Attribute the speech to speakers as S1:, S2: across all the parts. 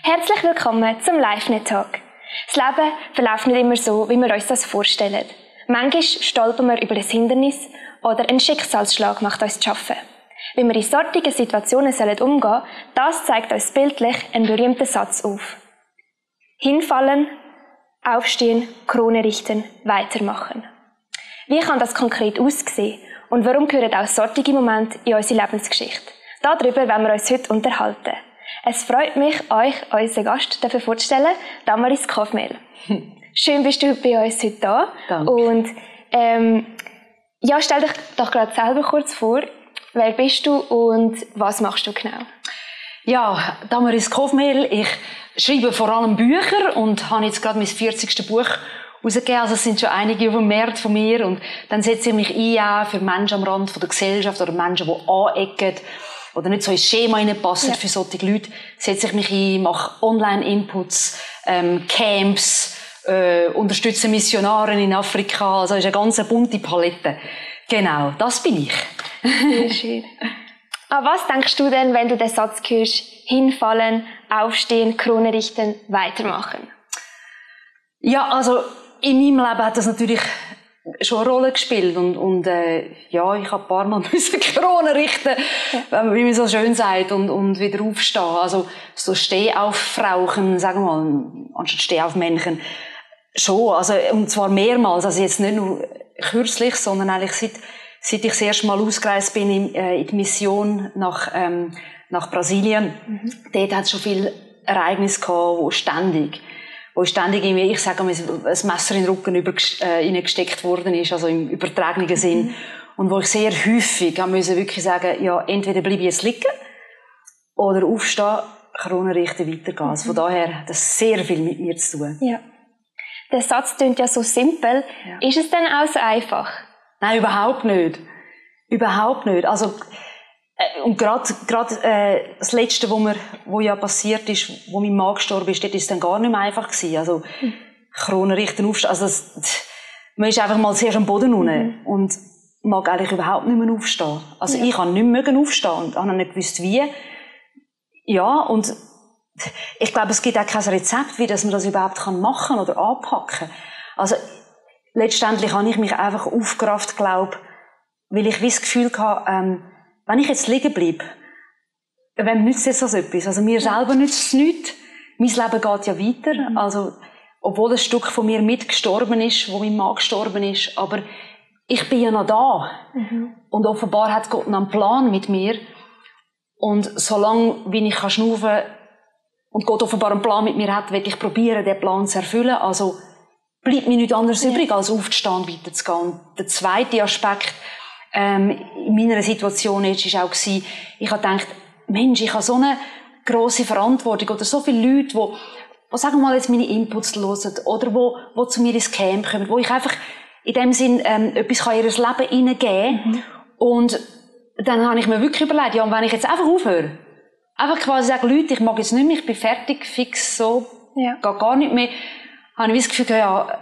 S1: Herzlich willkommen zum LiveNet Talk. Das Leben verläuft nicht immer so, wie wir uns das vorstellen. Manchmal stolpern wir über ein Hindernis oder ein Schicksalsschlag macht uns zu schaffen. Wie wir in solchen Situationen umgehen sollen, das zeigt uns bildlich einen berühmten Satz auf. Hinfallen, aufstehen, Krone richten, weitermachen. Wie kann das konkret aussehen und warum gehören auch solche Momente in unsere Lebensgeschichte? Darüber werden wir uns heute unterhalten. Es freut mich, euch unseren Gast vorzustellen, Damaris Kaufmehl. Schön bist du bei uns heute da.
S2: Danke.
S1: Und ähm, ja, stell dich doch gerade selber kurz vor. Wer bist du und was machst du genau?
S2: Ja, Damaris Kofmehl. Ich schreibe vor allem Bücher und habe jetzt gerade mein 40. Buch rausgegeben. Also es sind schon einige auf dem Markt von mir. Und dann setze ich mich ein für Menschen am Rand der Gesellschaft oder Menschen, die anecken oder nicht so ins Schema reinpassen ja. für solche Leute, setze ich mich ein, mache Online-Inputs, ähm, Camps, äh, unterstütze Missionare in Afrika. Also ist eine ganz bunte Palette. Genau, das bin ich.
S1: Sehr schön. Aber was denkst du denn, wenn du den Satz hörst, hinfallen, aufstehen, Krone richten, weitermachen?
S2: Ja, also in meinem Leben hat das natürlich schon eine Rolle gespielt und, und äh, ja, ich habe ein paar Mal müssen Krone richten, ja. wie man so schön sagt, und, und wieder aufstehen. Also so Steh auf Frauchen, sagen wir mal, anstatt Steh auf Männchen. Schon, also und zwar mehrmals, also jetzt nicht nur kürzlich, sondern eigentlich seit, seit ich das erste Mal ausgereist bin in, äh, in die Mission nach, ähm, nach Brasilien. Mhm. Dort hat es schon viele Ereignisse gehabt, wo ständig wo ständig irgendwie, ich sage mal, ein Messer in den Rücken über, äh, gesteckt worden ist, also im übertragenen Sinn. Mhm. Und wo ich sehr häufig haben müssen wirklich sagen, ja, entweder bleibe ich jetzt liegen oder aufstehen, Krone richten, weitergehen. Also von mhm. daher hat das sehr viel mit mir zu tun.
S1: Ja. Der Satz klingt ja so simpel. Ja. Ist es denn auch so einfach?
S2: Nein, überhaupt nicht. Überhaupt nicht. Also, und gerade gerade äh, das letzte, wo mir wo ja passiert ist, wo mein Mann gestorben ist, dort ist es dann gar nicht mehr einfach gewesen. Also mhm. Krone richten aufstehen, also das, man ist einfach mal sehr am Boden unten mhm. und mag eigentlich überhaupt nicht mehr aufstehen. Also ja. ich kann nicht mehr aufstehen und habe nicht gewusst wie. Ja und ich glaube, es gibt auch kein Rezept, wie dass man das überhaupt machen kann oder anpacken. Also letztendlich habe ich mich einfach aufgerafft, glaube, weil ich wie das Gefühl hatte, ähm, wenn ich jetzt liegen bleibe, wem nützt jetzt das etwas? Also mir selber nützt es nichts. Mein Leben geht ja weiter. Mhm. Also, obwohl ein Stück von mir mitgestorben ist, wo mein Mann gestorben ist, aber ich bin ja noch da. Mhm. Und offenbar hat Gott noch einen Plan mit mir. Und solange, wie ich kann schnaufen und Gott offenbar einen Plan mit mir hat, werde ich probieren, den Plan zu erfüllen. Also, bleibt mir nichts anderes ja. übrig, als aufzustehen weiterzugehen. Und der zweite Aspekt, ähm, in meiner Situation jetzt ist auch gewesen, ich habe gedacht, Mensch, ich habe so eine grosse Verantwortung oder so viele Leute, die, die sagen wir mal jetzt meine Inputs hören oder wo, wo zu mir ins Camp kommen, wo ich einfach in dem Sinn ähm, etwas in ihr Leben hineingeben mhm. und dann habe ich mir wirklich überlegt, ja, und wenn ich jetzt einfach aufhöre, einfach quasi sagen, Leute, ich mag jetzt nicht mehr, ich bin fertig, fix, so, ja. geht gar nicht mehr, habe ich das Gefühl, ja,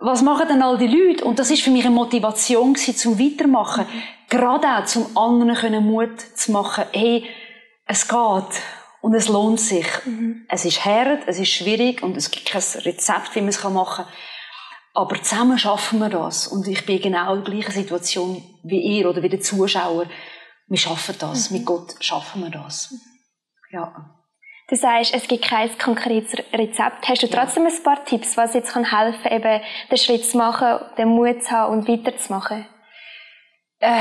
S2: was machen denn all die Leute? Und das ist für mich eine Motivation gewesen, zum Weitermachen. Gerade auch zum anderen können Mut zu machen. Hey, es geht. Und es lohnt sich. Mhm. Es ist hart, es ist schwierig und es gibt kein Rezept, wie man es machen kann. Aber zusammen schaffen wir das. Und ich bin genau in der gleichen Situation wie ihr oder wie der Zuschauer. Wir schaffen das. Mhm. Mit Gott schaffen wir das. Ja.
S1: Du sagst, es gibt kein konkretes Rezept. Hast du trotzdem ein paar Tipps, was jetzt kann helfen kann, eben den Schritt zu machen, den Mut zu haben und weiterzumachen?
S2: Äh,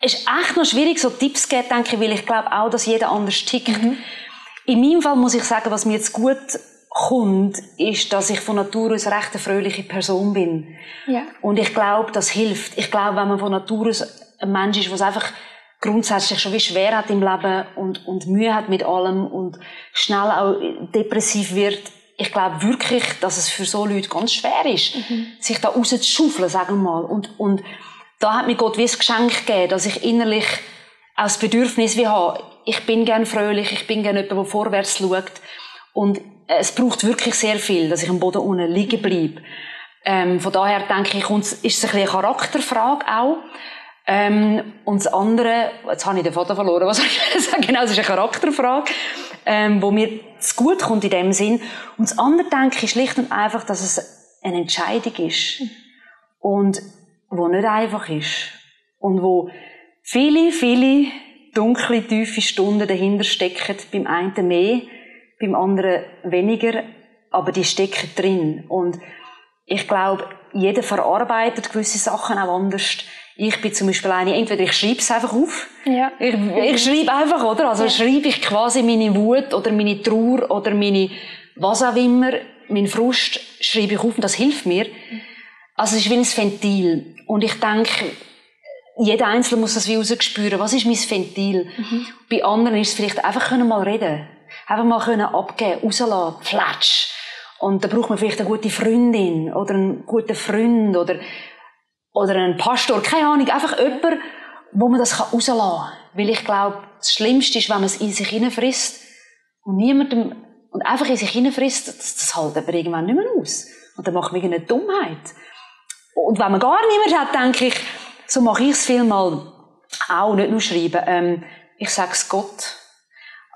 S2: es ist echt noch schwierig, so Tipps zu geben, denke ich, weil ich glaube auch, dass jeder anders tickt. Mhm. In meinem Fall muss ich sagen, was mir jetzt gut kommt, ist, dass ich von Natur aus recht eine fröhliche Person bin. Ja. Und ich glaube, das hilft. Ich glaube, wenn man von Natur aus ein Mensch ist, der einfach grundsätzlich schon wie schwer hat im Leben und, und Mühe hat mit allem und schnell auch depressiv wird, ich glaube wirklich, dass es für so Leute ganz schwer ist, mhm. sich da rauszuschaufeln, sagen wir mal. Und, und da hat mir Gott wie ein Geschenk gegeben, dass ich innerlich auch das Bedürfnis wie habe, ich bin gern fröhlich, ich bin gern jemand, der vorwärts schaut. Und es braucht wirklich sehr viel, dass ich am Boden unten liegen bleibe. Ähm, von daher denke ich, ist es ein bisschen eine Charakterfrage auch. Ähm, und das andere, jetzt habe ich den Vater verloren, was ich sagen? Genau, es ist eine Charakterfrage. ähm, wo mir zu gut kommt in dem Sinn. Und das andere denke ich schlicht und einfach, dass es eine Entscheidung ist. Und wo nicht einfach ist. Und wo viele, viele dunkle, tiefe Stunden dahinter stecken. Beim einen mehr, beim anderen weniger. Aber die stecken drin. Und ich glaube, jeder verarbeitet gewisse Sachen auch anders. Ich bin zum Beispiel eine, entweder ich schreibe es einfach auf.
S1: Ja.
S2: Ich, ich schreibe einfach, oder? Also
S1: Ja.
S2: schreibe ich quasi meine Wut oder meine Trauer oder meine, was auch immer, mein Frust schreibe ich auf und das hilft mir. Also es ist wie ein Ventil. Und ich denke, jeder Einzelne muss das wie rausspüren. Was ist mein Ventil? Bei anderen ist es vielleicht einfach können mal reden. Einfach mal können abgeben, rauslassen, flatsch. Und da braucht man vielleicht eine gute Freundin oder einen guten Freund oder, oder einen Pastor, keine Ahnung. Einfach jemand, wo man das rauslassen kann. Weil ich glaube, das Schlimmste ist, wenn man es in sich hineinfrisst und niemandem, und einfach in sich hineinfrisst, das, das hält aber irgendwann nicht mehr aus. Und dann macht man irgendeine Dummheit. Und wenn man gar niemand hat, denke ich, so mache ich es vielmal auch, nicht nur schreiben, ähm, ich sage es Gott.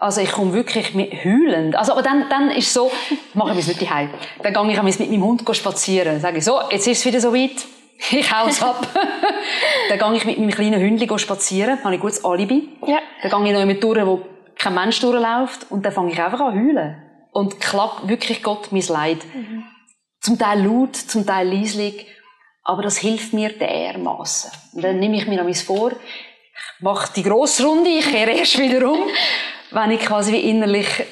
S2: Also ich komme wirklich mit heulend. Also, aber dann, dann ist so, mache ich es nicht daheim. Dann gehe ich mit meinem Hund spazieren. Dann sage ich, so, jetzt ist es wieder so weit. Ich hau es ab. dann gehe ich mit meinem kleinen Hündchen spazieren. Dann habe ich ein gutes Alibi.
S1: Ja.
S2: Dann gehe ich noch mit durch, wo kein Mensch durchläuft. Und dann fange ich einfach an heulen. Und klappt wirklich Gott mein Leid. Zum Teil laut, zum Teil leislich. Aber das hilft mir dermaßen. Und dann nehme ich mir noch vor, ich mache die grosse Runde, ich kehre erst wieder um, wenn ich quasi wie innerlich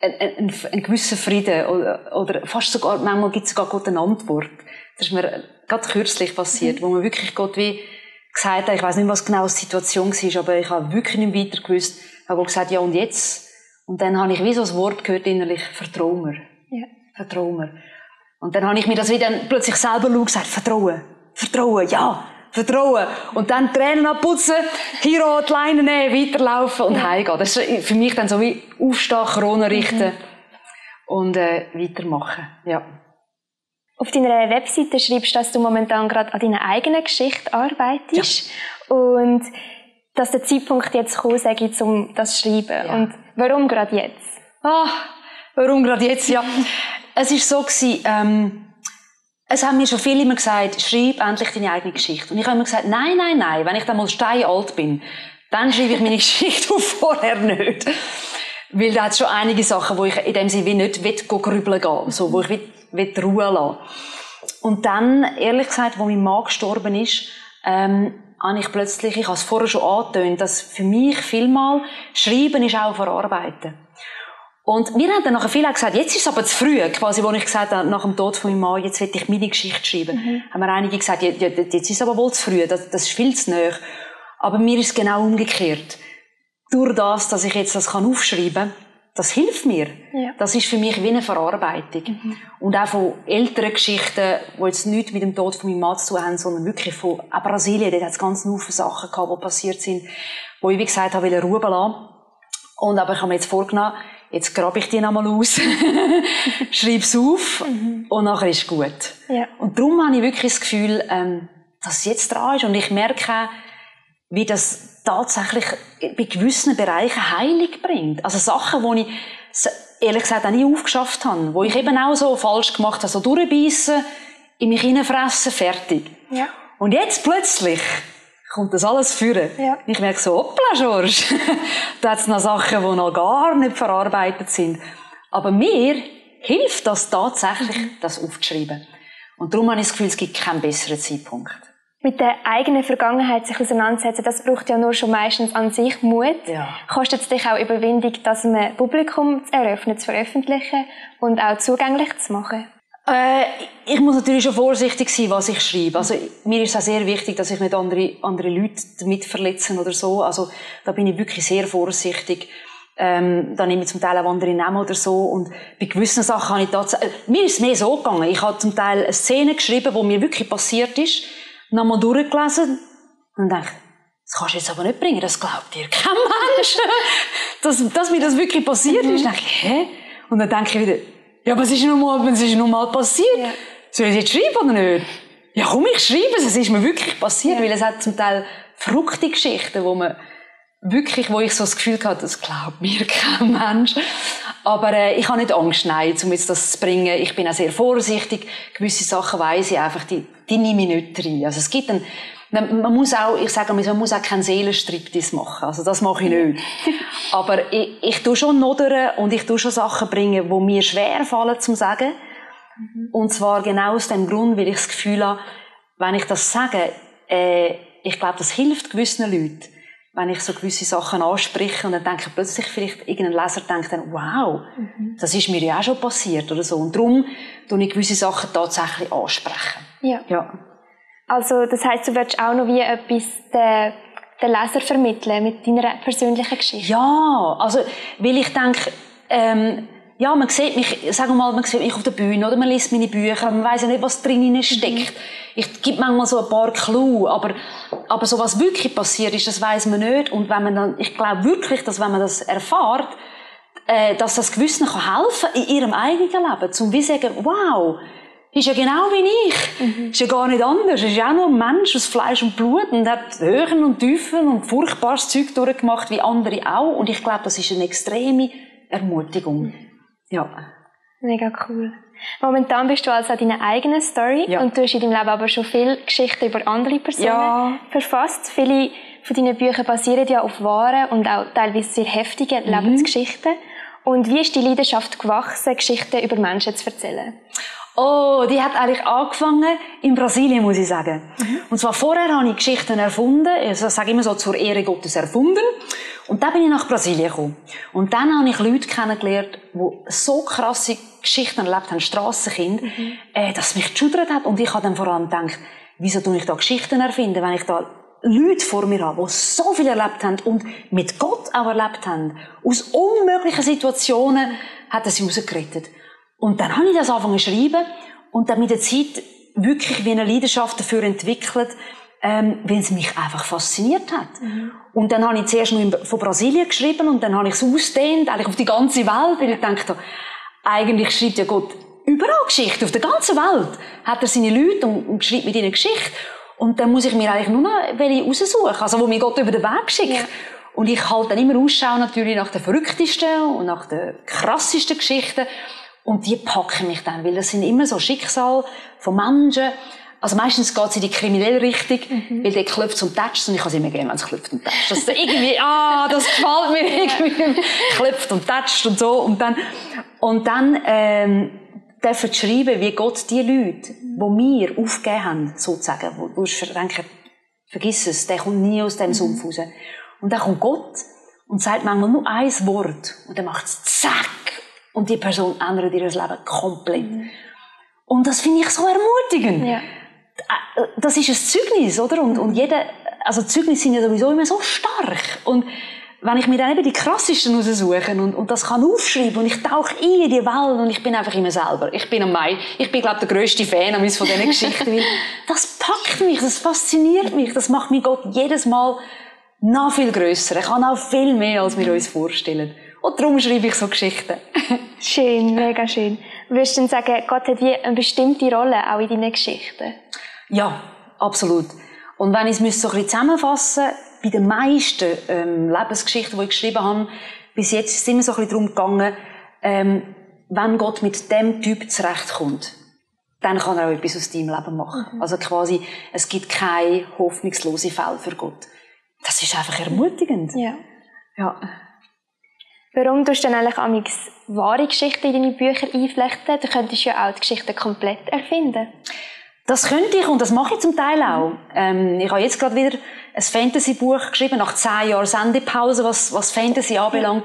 S2: einen, einen, gewissen Frieden oder, oder fast sogar, manchmal gibt es sogar Gott eine Antwort. Das ist mir gerade kürzlich passiert, wo mir wirklich Gott wie gesagt hat, ich weiß nicht, was genau die Situation war, aber ich habe wirklich nicht weiter gewusst. Ich habe Gott gesagt, ja und jetzt? Und dann habe ich wie so ein Wort gehört innerlich, vertrau mir.
S1: Ja.
S2: Vertrau mir. Und dann habe ich mir das wieder plötzlich selber laut gesagt, Vertrauen, Vertrauen, ja, Vertrauen. Und dann Tränen abputzen, hier an die Leine nehmen, weiterlaufen und heimgehen. Das ist für mich dann so wie aufstehen, Krone richten und äh, weitermachen. Ja.
S1: Auf deiner Webseite schreibst du, dass du momentan gerade an deiner eigenen Geschichte arbeitest und dass der Zeitpunkt jetzt gekommen sei, um das zu schreiben.
S2: Ja.
S1: Und warum gerade jetzt?
S2: Ah, warum gerade jetzt? Ja, es ist so gewesen, ähm, es haben mir schon viele immer gesagt, schreib endlich deine eigene Geschichte. Und ich habe immer gesagt, nein, nein, nein, wenn ich dann mal steinalt bin, dann schreibe ich meine Geschichte auf, vorher nicht. Weil da hat schon einige Sachen, wo ich in dem Sinne nicht will, grübeln gehen, so, wo ich will, will Ruhe lassen. Und dann, ehrlich gesagt, wo mein Mann gestorben ist, ähm, habe ich plötzlich, ich habe es vorher schon angetönt, dass für mich vielmal Schreiben ist auch Verarbeiten. Und wir haben dann nachher viele gesagt, jetzt ist es aber zu früh, quasi, wo ich gesagt habe, nach dem Tod von meinem Mann, jetzt will ich meine Geschichte schreiben. Haben wir einige gesagt, ja, ja, jetzt ist es aber wohl zu früh, das, das ist viel zu nahe. Aber mir ist es genau umgekehrt. Durch das, dass ich jetzt das kann aufschreiben kann, das hilft mir.
S1: Ja.
S2: Das ist für mich wie eine Verarbeitung. Und auch von älteren Geschichten, die jetzt nichts mit dem Tod von meinem Mann zu tun haben, sondern wirklich von auch Brasilien, dort hat es ganz viele Sachen gehabt, die passiert sind, wo ich, wie gesagt habe, will Ruhe lassen. Und aber ich habe mir jetzt vorgenommen, jetzt grabe ich die nochmal aus, schreibe es auf und nachher ist gut.
S1: Ja.
S2: Und darum habe ich wirklich das Gefühl, ähm, dass es jetzt dran ist. Und ich merke wie das tatsächlich bei gewissen Bereichen Heilung bringt. Also Sachen, die ich ehrlich gesagt auch nie aufgeschafft habe, wo ich eben auch so falsch gemacht habe, so durchbeissen, in mich hineinfressen, fertig.
S1: Ja.
S2: Und jetzt plötzlich kommt das alles führen.
S1: Ja.
S2: Ich merke so, hoppla, George, da hat es noch Sachen, die noch gar nicht verarbeitet sind. Aber mir hilft das tatsächlich, das aufzuschreiben. Und darum habe ich das Gefühl, es gibt keinen besseren Zeitpunkt.
S1: Mit der eigenen Vergangenheit sich auseinandersetzen, das braucht ja nur schon meistens an sich Mut.
S2: Ja.
S1: Kostet es dich auch Überwindung, das einem Publikum zu eröffnen, zu veröffentlichen und auch zugänglich zu machen?
S2: Äh, ich muss natürlich schon vorsichtig sein, was ich schreibe. Also, mir ist es auch sehr wichtig, dass ich nicht andere, andere Leute damit verletzen oder so. Also, da bin ich wirklich sehr vorsichtig. Ähm, da nehme ich zum Teil auch andere Namen oder so. Und bei gewissen Sachen habe ich tatsächlich, äh, mir ist es mehr so gegangen. Ich habe zum Teil eine Szene geschrieben, die mir wirklich passiert ist, nochmal durchgelesen und dachte, das kannst du jetzt aber nicht bringen, das glaubt dir kein Mensch. dass, dass mir das wirklich passiert ist. Dann denke ich, hä? Und dann denke ich wieder, ja, aber es ist nun mal, es ist nun mal passiert.
S1: Ja.
S2: Soll ich jetzt schreiben oder nicht? Ja, komm, ich schreibe es. Es ist mir wirklich passiert, weil es hat zum Teil verrückte Geschichten, wo man, wirklich, wo ich so das Gefühl hatte, das glaubt mir kein Mensch. Aber äh, ich habe nicht Angst, nein, um jetzt das zu bringen. Ich bin auch sehr vorsichtig. Gewisse Sachen weiss ich einfach, die, die nehme ich nicht rein. Also es gibt einen, man, man muss auch, ich sage mal, man muss auch keinen Seelenstriptease machen. Also das mache ich nicht. Aber ich, ich tue schon nodern und ich tue schon Sachen bringen, die mir schwer fallen zum Sagen. Mhm. Und zwar genau aus dem Grund, weil ich das Gefühl habe, wenn ich das sage, äh, ich glaube, das hilft gewissen Leuten wenn ich so gewisse Sachen anspreche und dann denke plötzlich vielleicht irgendein Leser denkt dann, wow, mhm. das ist mir ja auch schon passiert oder so. Und darum tue ich gewisse Sachen tatsächlich ansprechen.
S1: Ja. ja. Also das heißt, du würdest auch noch wie etwas den, den Leser vermitteln mit deiner persönlichen Geschichte?
S2: Ja, also weil ich denke, ähm, ja, man sieht mich, sagen wir mal, man sieht mich auf der Bühne oder man liest meine Bücher, man weiß ja nicht, was drin steckt. Mhm. Ich gebe manchmal so ein paar Clue, aber, aber so was wirklich passiert ist, das weiß man nicht. Und wenn man dann, ich glaube wirklich, dass wenn man das erfahrt, äh, dass das Gewissen kann helfen in ihrem eigenen Leben, zum wie sagen, wow, ist ja genau wie ich. Mhm. Ist ja gar nicht anders. Ist ja auch nur ein Mensch aus Fleisch und Blut und hat Höhen und Tiefen und furchtbares Zeug durchgemacht wie andere auch. Und ich glaube, das ist eine extreme Ermutigung. Mhm. Ja.
S1: Mega cool. Momentan bist du also an deiner eigenen Story ja. und du hast in deinem Leben aber schon viele Geschichten über andere Personen ja. verfasst. Viele von deinen Büchern basieren ja auf wahren und auch teilweise sehr heftigen mhm. Lebensgeschichten. Und wie ist die Leidenschaft gewachsen, Geschichten über Menschen zu erzählen?
S2: Oh, die hat eigentlich angefangen in Brasilien, muss ich sagen. Mhm. Und zwar vorher habe ich Geschichten erfunden, also sage immer so zur Ehre Gottes erfunden. Und dann bin ich nach Brasilien gekommen. Und dann habe ich Leute kennengelernt, die so krasse Geschichten erlebt haben, Strassenkind, mhm. äh, dass mich geschudert hat. Und ich habe dann vor allem gedacht, wieso tue ich da Geschichten erfinden, wenn ich da Leute vor mir habe, die so viel erlebt haben und mit Gott auch erlebt haben. Aus unmöglichen Situationen hat er sie rausgerettet. Und dann habe ich das angefangen zu schreiben und dann mit der Zeit wirklich wie eine Leidenschaft dafür entwickelt, ähm, weil es mich einfach fasziniert hat. Mhm. Und dann habe ich zuerst nur von Brasilien geschrieben und dann habe ich es ausdehnt, eigentlich auf die ganze Welt, weil ich dachte, eigentlich schreibt ja Gott überall Geschichte, auf der ganzen Welt hat er seine Leute und, und schreibt mit ihnen Geschichte. Und dann muss ich mir eigentlich nur noch welche raussuchen, also wo mir Gott über den Weg schickt. Ja. Und ich halte dann immer Ausschau natürlich nach den verrücktesten und nach den krassesten Geschichten. Und die packen mich dann, weil das sind immer so Schicksal von Menschen. Also meistens geht es in die kriminelle Richtung, mhm. weil der klopft und tätscht und ich kann es immer gerne, wenn es klopft und tätscht. Das irgendwie, ah, das gefällt mir irgendwie. klopft und tätscht und so. Und dann, und dann, ähm, dürfen schreiben, wie Gott die Leute, die wir aufgegeben haben, sozusagen, wo du denken, vergiss es, der kommt nie aus dem Sumpf raus. Und dann kommt Gott und sagt manchmal nur ein Wort und dann macht es zack und die Person ändert ihr Leben komplett. Mhm. Und das finde ich so ermutigend. Ja. Äh, das ist ein Zeugnis, oder? Und, und jeder, also Zeugnisse sind ja sowieso immer so stark. Und wenn ich mir dann eben die krassesten raussuche und, und das kann aufschreiben und ich tauche in die Welt und ich bin einfach immer selber. Ich bin am Mai, ich bin, glaube der grösste Fan von diesen Geschichten, weil das packt mich, das fasziniert mich, das macht mich Gott jedes Mal noch viel grösser. Er kann auch viel mehr, als wir uns vorstellen. Und darum schreibe ich so Geschichten.
S1: schön, mega schön. Würdest du denn sagen, Gott hat wie eine bestimmte Rolle auch in deinen Geschichten?
S2: Ja, absolut. Und wenn ich es so ein bisschen zusammenfassen bei den meisten ähm, Lebensgeschichten, die ich geschrieben habe, bis jetzt ist es immer so ein bisschen darum gegangen, ähm, wenn Gott mit dem Typ zurechtkommt, dann kann er auch etwas aus deinem Leben machen. Mhm. Also quasi, es gibt keine hoffnungslose Fälle für Gott. Das ist einfach ermutigend.
S1: Ja. Ja. Warum tust du dann eigentlich amix wahre Geschichten in deine Bücher einflechten? Du könntest ja auch die Geschichten komplett erfinden.
S2: Das könnte ich und das mache ich zum Teil auch. Ähm, ich habe jetzt gerade wieder ein Fantasy-Buch geschrieben, nach zehn Jahren Sendepause, was, was Fantasy anbelangt,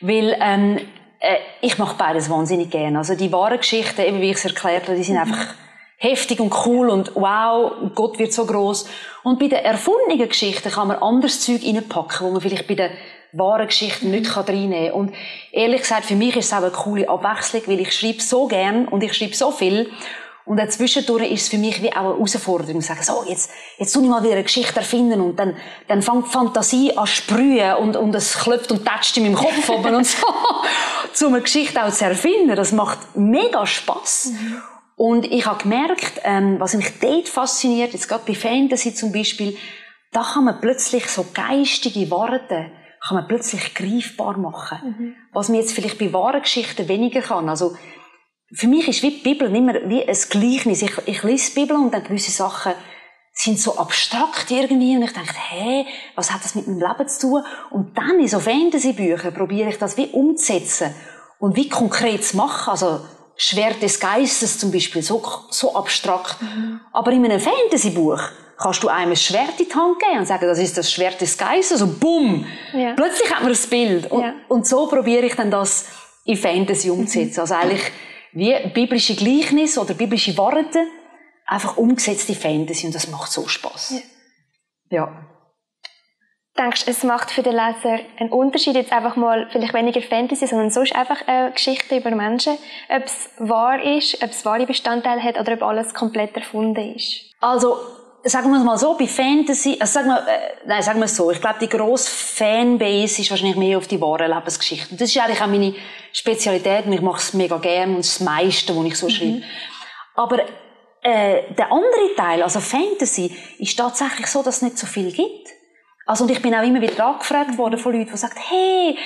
S2: weil ähm, äh, ich mache beides wahnsinnig gerne. Also die wahren Geschichten, eben wie ich es erklärt habe, die sind mhm. einfach heftig und cool und wow, Gott wird so groß. Und bei den erfundenen Geschichten kann man anderes Zeug reinpacken, wo man vielleicht bei den wahren Geschichten nicht reinnehmen kann. Und ehrlich gesagt, für mich ist es auch eine coole Abwechslung, weil ich schreibe so gern und ich schreibe so viel. Und dann zwischendurch ist es für mich wie auch eine Herausforderung. Sagen, so, jetzt, jetzt tue ich mal wieder eine Geschichte erfinden und dann, dann fängt die Fantasie an sprühen und, und es klopft und tätscht in meinem Kopf oben und so. so eine Geschichte auch zu erfinden, das macht mega Spass. Mhm. Und ich habe gemerkt, ähm, was mich dort fasziniert, jetzt gerade bei Fantasy zum Beispiel, da kann man plötzlich so geistige Worte kann man plötzlich greifbar machen. Mhm. Was man jetzt vielleicht bei wahren Geschichten weniger kann. Also, für mich ist wie die Bibel immer wie ein Gleichnis. Ich, ich lese die Bibel und dann gewisse Sachen sind so abstrakt irgendwie und ich denke, hä, was hat das mit meinem Leben zu tun? Und dann in so Fantasy-Büchern probiere ich das wie umzusetzen und wie konkret zu machen. Also, Schwert des Geistes zum Beispiel, so, so abstrakt. Mhm. Aber in einem Fantasy-Buch kannst du einem ein Schwert in die Hand geben und sagen, das ist das Schwert des Geistes, und bumm! Ja. Plötzlich hat man das Bild. Und, ja. und so probiere ich dann das in Fantasy umzusetzen. Mhm. Also eigentlich wie biblische Gleichnis oder biblische Worte, einfach umgesetzt in Fantasy und das macht so Spaß. Ja. ja.
S1: Denkst es macht für den Leser einen Unterschied, jetzt einfach mal vielleicht weniger Fantasy, sondern sonst einfach eine Geschichte über Menschen, ob es wahr ist, ob es wahre Bestandteile hat oder ob alles komplett erfunden ist?
S2: Also, sagen wir es mal so, bei Fantasy, also sagen wir, äh, nein, sagen wir es so, ich glaube, die grosse Fanbase ist wahrscheinlich mehr auf die wahren Lebensgeschichten. Das ist eigentlich auch meine Spezialität und ich mache es mega gern und das meiste, was ich so mhm. schreibe. Aber äh, der andere Teil, also Fantasy, ist tatsächlich so, dass es nicht so viel gibt. Also, und ich bin auch immer wieder angefragt worden von Leuten, die sagen, hey,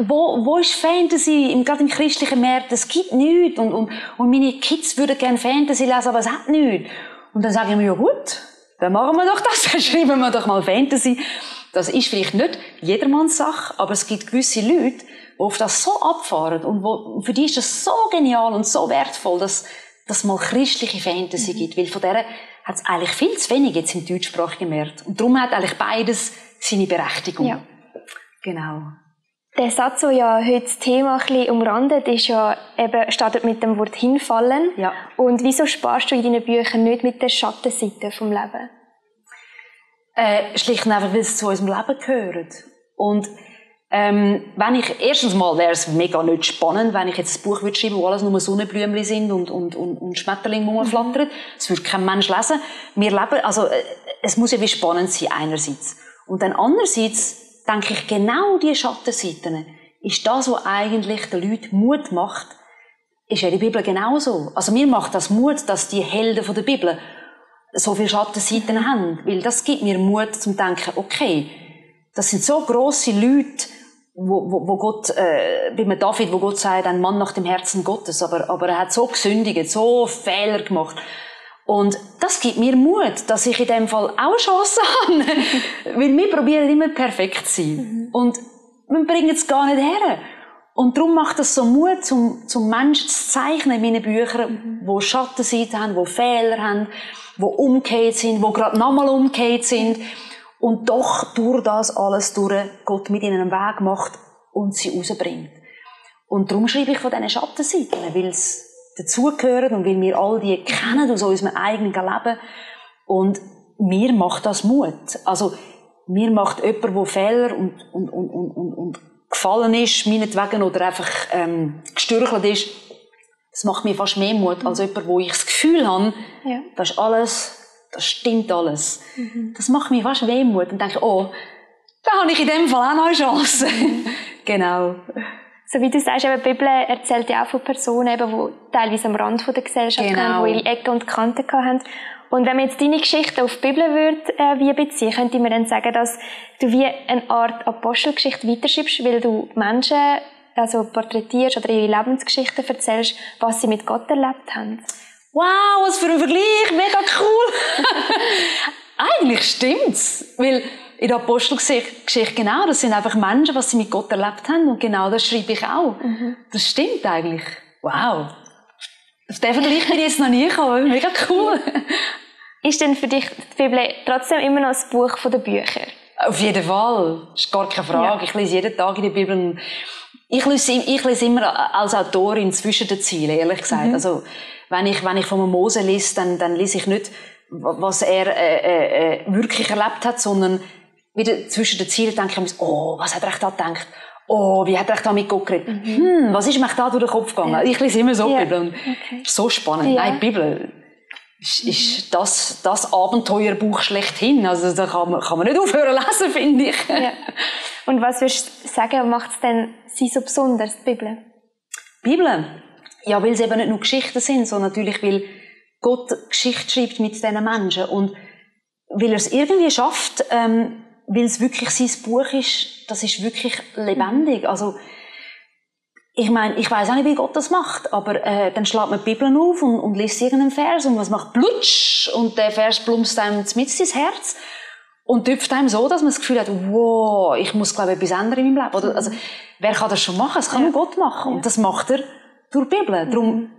S2: wo, wo ist Fantasy, gerade im christlichen Markt, es gibt nichts. Und, und, und meine Kids würden gerne Fantasy lesen, aber es hat nichts. Und dann sage ich mir, ja gut, dann machen wir doch das, dann schreiben wir doch mal Fantasy. Das ist vielleicht nicht jedermanns Sache, aber es gibt gewisse Leute, die auf das so abfahren und wo, für die ist das so genial und so wertvoll, dass, dass es mal christliche Fantasy mhm. gibt, weil von der hat es eigentlich viel zu wenig jetzt im deutschsprachigen Markt. Und darum hat eigentlich beides seine Berechtigung. Ja. Genau.
S1: Der Satz, der ja heute das Thema ein bisschen umrandet, ist ja eben, startet mit dem Wort hinfallen. Ja. Und wieso sparst du in deinen Büchern nicht mit der Schattenseite vom Leben?
S2: Äh, schlicht und einfach, weil es zu unserem Leben gehört. Und ähm, wenn ich, erstens mal wäre es mega nicht spannend, wenn ich jetzt ein Buch würde schreiben wo alles nur Sonnenblümchen sind und, und, und, und Schmetterlinge rumflattern. Das würde kein Mensch lesen. Wir leben, also, äh, es muss ja wie spannend sein, einerseits. Und dann andererseits denke ich, genau diese Schattenseiten ist das, was eigentlich den Leuten Mut macht, ist ja die Bibel genauso. Also mir macht das Mut, dass die Helden von der Bibel so viele Schattenseiten haben. Weil das gibt mir Mut zum Denken, okay, das sind so grosse Leute, wo, wo, wo Gott, äh, bei David, wo Gott sagt, ein Mann nach dem Herzen Gottes, aber, aber er hat so gesündigt, so Fehler gemacht. Und das gibt mir Mut, dass ich in dem Fall auch eine Chance habe. Weil wir probieren immer perfekt zu sein. Mhm. Und wir bringen es gar nicht her. Und darum macht es so Mut, zum, zum Menschen zu zeichnen in meinen Büchern, mhm. wo Schattenseiten haben, wo Fehler haben, wo umgekehrt sind, wo gerade nochmal umgekehrt sind und doch durch das alles durch Gott mit ihnen einen Weg macht und sie rausbringt. Und darum schreibe ich von diesen Schattenseiten, weil es dazugehören und weil wir all die kennen aus unserem eigenen Leben. Und mir macht das Mut. Also, mir macht jemand, der Fehler und, und, und, und, und gefallen ist, meinetwegen, oder einfach ähm, gestürchelt ist, das macht mir fast mehr Mut als jemand, wo ich das Gefühl habe, ja. das ist alles das stimmt alles. Mhm. Das macht mir fast Wehmut und denke, oh, da habe ich in dem Fall auch noch eine Chance. genau.
S1: So wie du sagst, eben, die Bibel erzählt ja auch von Personen, eben, die teilweise am Rand der Gesellschaft genau. haben, die ihre Ecken und Kanten haben. Und wenn man jetzt deine Geschichte auf die Bibel würde, äh, wie beziehen, könnte man dann sagen, dass du wie eine Art Apostelgeschichte weiterschreibst, weil du Menschen also porträtierst oder ihre Lebensgeschichten erzählst, was sie mit Gott erlebt haben.
S2: Wow, was für ein Vergleich. Eigentlich stimmt's, weil in der Apostelgeschichte genau, das sind einfach Menschen, was sie mit Gott erlebt haben und genau das schreibe ich auch. Mhm. Das stimmt eigentlich. Wow. Auf den Vergleich bin ich jetzt noch nie gekommen, mega cool.
S1: Ist denn für dich die Bibel trotzdem immer noch ein Buch der Bücher?
S2: Auf jeden Fall. Das ist gar keine Frage. Ja. Ich lese jeden Tag in der Bibel. Ich lese, ich lese immer als Autorin zwischen den Zielen, ehrlich gesagt. Mhm. Also, wenn ich, wenn ich von Mose lese, dann, dann lese ich nicht, was er äh, äh, äh, wirklich erlebt hat, sondern wieder zwischen den Zielen denke ich mir, oh, was hat er echt da gedacht? Oh, wie hat er echt da mit Gott geredet? Mhm. Hm, was ist mir da durch den Kopf gegangen? Ja. Ich lese immer so ja. Bibel. Und okay. so spannend. Ja. Nein, Bibel ist, ist das, das Abenteuerbuch schlechthin. Also da kann man, kann man nicht aufhören lesen, finde ich. Ja.
S1: Und was würdest du sagen, macht es denn sie so besonders, die Bibel?
S2: Bibel? Ja, weil es eben nicht nur Geschichten sind, sondern natürlich, weil Gott Geschichte schreibt mit diesen Menschen. Und weil er es irgendwie schafft, ähm, weil es wirklich sein Buch ist, das ist wirklich lebendig. Also, ich meine, ich weiß auch nicht, wie Gott das macht, aber äh, dann schlägt man die Bibel auf und, und liest irgendeinen Vers und was macht Blutsch und der Vers plumpst einem mit ins Herz und tüpft einem so, dass man das Gefühl hat, wow, ich muss glaube ich etwas ändern in meinem Leben. Oder, also, wer kann das schon machen? Das kann ja. nur Gott machen und das macht er durch die Bibel. Darum,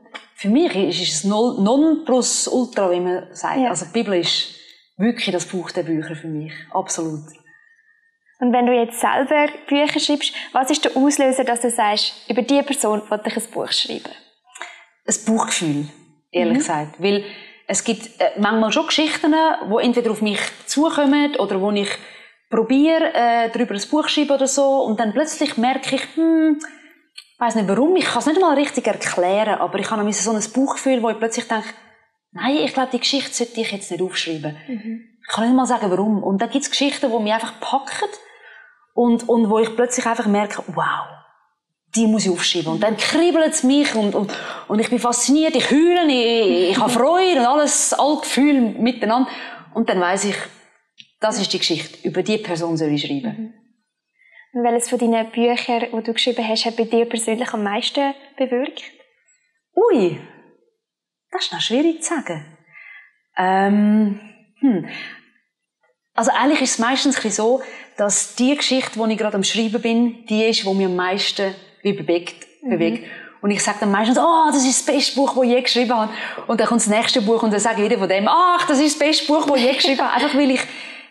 S2: für mich ist es non plus ultra, wie man sagt. Ja. Also die Bibel ist wirklich das Buch der Bücher für mich, absolut.
S1: Und wenn du jetzt selber Bücher schreibst, was ist der Auslöser, dass du sagst, über diese Person wollte ich ein Buch schreiben?
S2: Ein Buchgefühl, ehrlich mhm. gesagt. Weil es gibt äh, manchmal schon Geschichten, die entweder auf mich zukommen oder wo ich probiere, äh, darüber ein Buch schreiben oder so und dann plötzlich merke ich, hm, ich weiß nicht warum, ich kann es nicht mal richtig erklären, aber ich habe so ein Buchgefühl, wo ich plötzlich denke, nein, ich glaube, die Geschichte sollte ich jetzt nicht aufschreiben. Mhm. Ich kann nicht mal sagen, warum. Und dann gibt es Geschichten, die mich einfach packen und, und wo ich plötzlich einfach merke, wow, die muss ich aufschreiben. Und dann kribbelt es mich und, und, und ich bin fasziniert, ich heule, ich, ich habe Freude und alles, alle Gefühle miteinander. Und dann weiß ich, das ist die Geschichte. Über die Person soll ich schreiben.
S1: Mhm. Und welches von deinen Büchern, die du geschrieben hast, hat bei dir persönlich am meisten bewirkt?
S2: Ui, das ist noch schwierig zu sagen. Ähm, hm. Also eigentlich ist es meistens so, dass die Geschichte, die ich gerade am Schreiben bin, die ist, die mich am meisten bewegt. Mhm. bewegt. Und ich sage dann meistens, oh, das ist das beste Buch, das ich je geschrieben habe. Und dann kommt das nächste Buch und dann sage ich wieder von dem, ach, das ist das beste Buch, das ich je geschrieben habe. Einfach weil ich,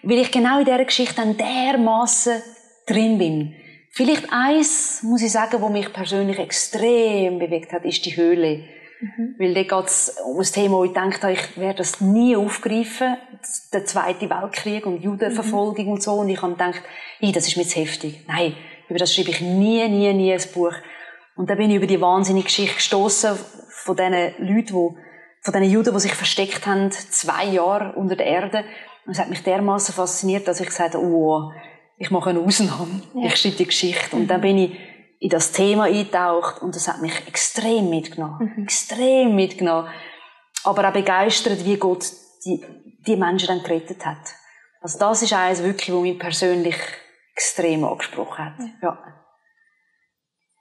S2: weil ich genau in dieser Geschichte dann dermassen drin bin. Vielleicht eins, muss ich sagen, was mich persönlich extrem bewegt hat, ist die Höhle. Mhm. Weil da geht es um ein Thema, wo ich gedacht habe, ich werde das nie aufgreifen. Der Zweite Weltkrieg und Judenverfolgung mhm. und so. Und ich habe gedacht, das ist mir zu heftig. Nein, über das schreibe ich nie, nie, nie ein Buch. Und dann bin ich über die wahnsinnige Geschichte gestoßen von diesen Leuten, die, von diesen Juden, die sich versteckt haben, zwei Jahre unter der Erde. Und es hat mich dermaßen fasziniert, dass ich gesagt habe, oh, ich mache eine Ausnahme. Ja. Ich schreibe die Geschichte. Und dann bin ich in das Thema eingetaucht und das hat mich extrem mitgenommen. Mhm. Extrem mitgenommen. Aber auch begeistert, wie Gott die, die Menschen dann gerettet hat. Also das ist eines wirklich, was mich persönlich extrem angesprochen hat. Ja.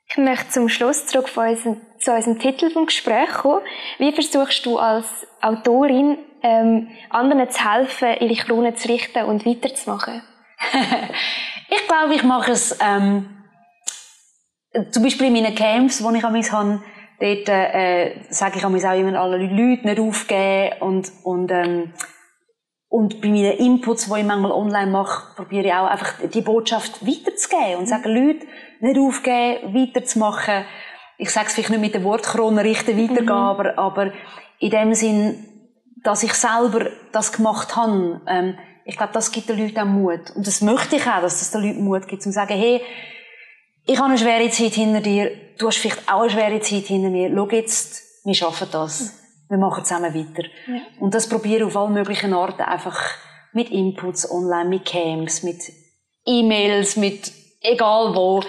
S1: Ich möchte zum Schluss zurück von unserem, zu unserem Titel vom Gespräch kommen. Wie versuchst du als Autorin, ähm, anderen zu helfen, ihre Krone zu richten und weiterzumachen?
S2: ich glaube, ich mache es ähm, zum Beispiel in meinen Camps, wo ich an habe, dort äh, sage ich auch immer alle Leute nicht aufgeben und, und ähm, und bei meinen Inputs, die ich manchmal online mache, probiere ich auch einfach die Botschaft weiterzugeben und sagen, Leute, nicht aufgeben, weiterzumachen. Ich sage es vielleicht nicht mit den Wortkronen richten, weitergehen, mhm. aber, aber in dem Sinn, dass ich selber das gemacht habe, ähm, ich glaube, das gibt den Leuten auch Mut. Und das möchte ich auch, dass das den Leuten Mut gibt, um zu sagen, hey, ich habe eine schwere Zeit hinter dir, du hast vielleicht auch eine schwere Zeit hinter mir, schau jetzt, wir schaffen das wir machen zusammen weiter. Ja. Und das probiere ich auf allen möglichen Arten einfach mit Inputs online, mit Camps, mit E-Mails, mit egal wo,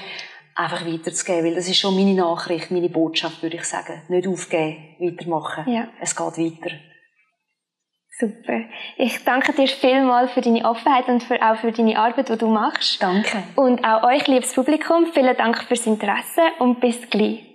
S2: einfach weiterzugeben, weil das ist schon meine Nachricht, meine Botschaft, würde ich sagen. Nicht aufgeben, weitermachen. Ja. Es geht weiter.
S1: Super. Ich danke dir vielmals für deine Offenheit und für, auch für deine Arbeit, die du machst.
S2: Danke.
S1: Und auch euch, liebes Publikum, vielen Dank fürs Interesse und bis gleich.